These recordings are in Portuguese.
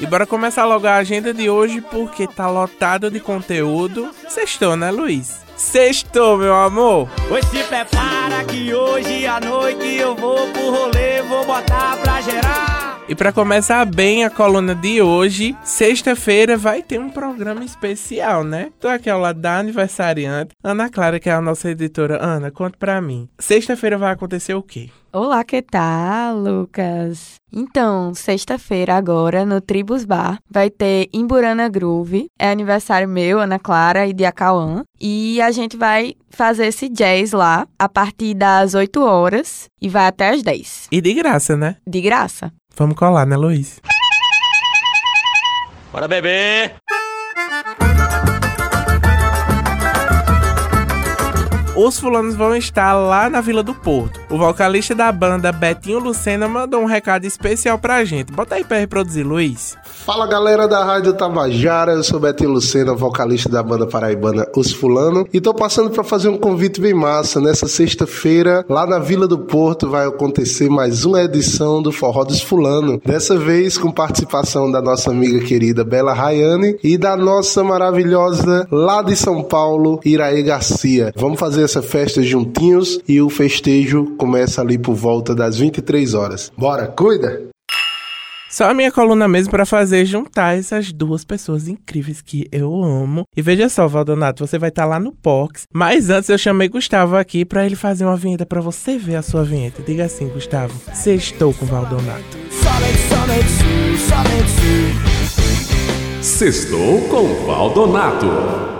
E bora começar logo a agenda de hoje porque tá lotado de conteúdo. Sextou, né, Luiz? Sextou, meu amor! Pois se prepara que hoje à noite eu vou pro rolê, vou botar pra gerar. E para começar bem a coluna de hoje, sexta-feira vai ter um programa especial, né? Tô aqui ao lado da aniversariante, Ana Clara, que é a nossa editora. Ana, conta pra mim. Sexta-feira vai acontecer o quê? Olá, que tal, Lucas? Então, sexta-feira agora, no Tribus Bar, vai ter Imburana Groove. É aniversário meu, Ana Clara e de Acauã. E a gente vai fazer esse jazz lá a partir das 8 horas e vai até as 10. E de graça, né? De graça. Vamos colar, né, Luiz? Bora beber! Os fulanos vão estar lá na Vila do Porto. O vocalista da banda, Betinho Lucena, mandou um recado especial pra gente. Bota aí pra reproduzir, Luiz. Fala galera da Rádio Tabajara, eu sou Betinho Lucena, vocalista da banda paraibana Os Fulano, e tô passando para fazer um convite bem massa. Nessa sexta-feira, lá na Vila do Porto, vai acontecer mais uma edição do Forró dos Fulano. Dessa vez com participação da nossa amiga querida Bela Rayane e da nossa maravilhosa lá de São Paulo, Iraê Garcia. Vamos fazer essa festa juntinhos e o festejo começa ali por volta das 23 horas. Bora, cuida! Só a minha coluna mesmo para fazer juntar essas duas pessoas incríveis que eu amo. E veja só, Valdonato, você vai estar tá lá no Pox. Mas antes eu chamei Gustavo aqui para ele fazer uma vinheta para você ver a sua vinheta. Diga assim, Gustavo. Sextou com Valdonato. Sextou com Valdonato.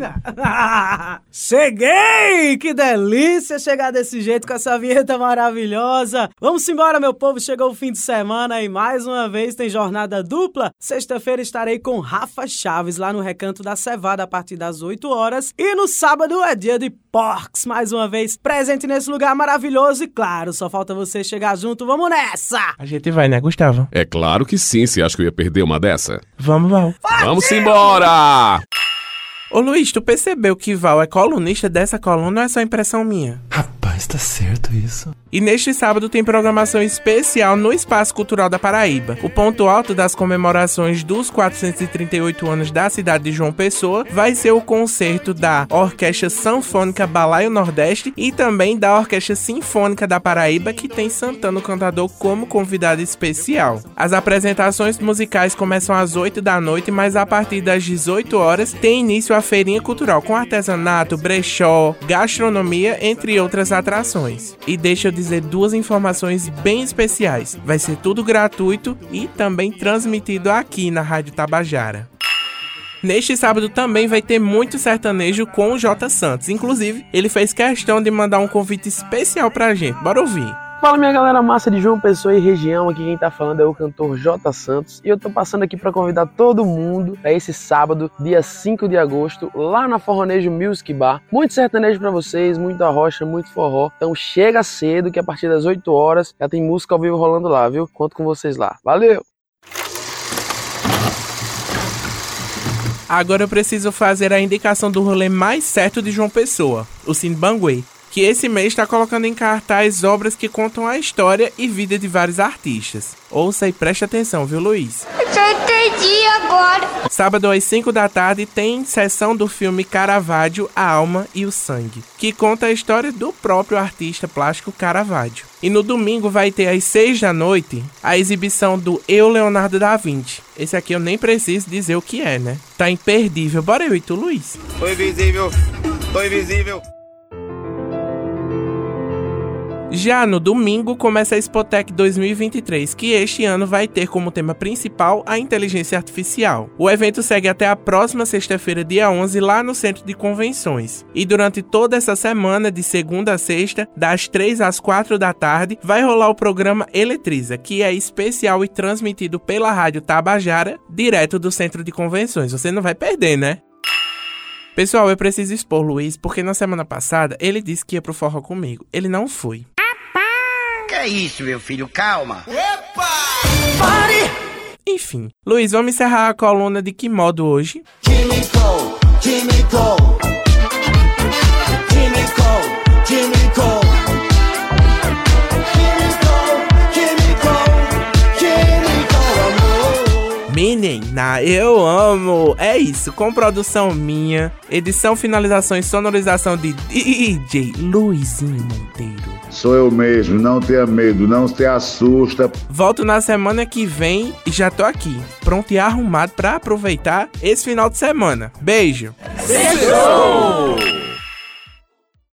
Menina! Cheguei! Que delícia chegar desse jeito com essa vinheta maravilhosa. Vamos embora, meu povo. Chegou o fim de semana e mais uma vez tem jornada dupla. Sexta-feira estarei com Rafa Chaves lá no Recanto da Cevada a partir das 8 horas. E no sábado é dia de Porks, mais uma vez presente nesse lugar maravilhoso. E claro, só falta você chegar junto. Vamos nessa! A gente vai, né, Gustavo? É claro que sim. Você acha que eu ia perder uma dessa? Vamos, Val. Vamos embora! Ô Luiz, tu percebeu que Val é colunista dessa coluna ou é só impressão minha? Rapaz, tá certo isso. E neste sábado tem programação especial no Espaço Cultural da Paraíba. O ponto alto das comemorações dos 438 anos da cidade de João Pessoa vai ser o concerto da Orquestra Sanfônica Balaio Nordeste e também da Orquestra Sinfônica da Paraíba, que tem Santana Cantador como convidado especial. As apresentações musicais começam às 8 da noite, mas a partir das 18 horas tem início a feirinha cultural com artesanato, brechó, gastronomia, entre outras atrações. E deixa eu dizer duas informações bem especiais. Vai ser tudo gratuito e também transmitido aqui na Rádio Tabajara. Neste sábado também vai ter muito sertanejo com o J Santos. Inclusive, ele fez questão de mandar um convite especial pra gente. Bora ouvir. Fala minha galera massa de João Pessoa e região, aqui quem tá falando é o cantor J Santos e eu tô passando aqui para convidar todo mundo para esse sábado, dia 5 de agosto, lá na Forronejo Music Bar. Muito sertanejo para vocês, muita rocha, muito forró. Então chega cedo que a partir das 8 horas já tem música ao vivo rolando lá, viu? Conto com vocês lá. Valeu! Agora eu preciso fazer a indicação do rolê mais certo de João Pessoa, o Cine Banguê que esse mês está colocando em cartaz obras que contam a história e vida de vários artistas. Ouça e preste atenção, viu, Luiz? Eu já entendi agora. Sábado às 5 da tarde tem sessão do filme Caravaggio, A Alma e o Sangue, que conta a história do próprio artista plástico Caravaggio. E no domingo vai ter às 6 da noite a exibição do Eu Leonardo da Vinci. Esse aqui eu nem preciso dizer o que é, né? Tá imperdível. Bora eu e tu, Luiz. Tô invisível. Tô invisível. Já no domingo começa a Spotec 2023, que este ano vai ter como tema principal a inteligência artificial. O evento segue até a próxima sexta-feira, dia 11, lá no Centro de Convenções. E durante toda essa semana, de segunda a sexta, das 3 às 4 da tarde, vai rolar o programa Eletriza, que é especial e transmitido pela Rádio Tabajara, direto do Centro de Convenções. Você não vai perder, né? Pessoal, eu preciso expor Luiz, porque na semana passada ele disse que ia pro forró comigo. Ele não foi. Que é isso, meu filho? Calma. Epa! Pare! Enfim, Luiz, vamos encerrar a coluna de que modo hoje? Químico, químico. Químico, químico. Químico, químico, químico, amor. Na, eu amo! É isso, com produção minha, edição, finalização e sonorização de DJ Luizinho Monteiro. Sou eu mesmo, não tenha medo, não se assusta. Volto na semana que vem e já tô aqui, pronto e arrumado para aproveitar esse final de semana. Beijo! Sextou!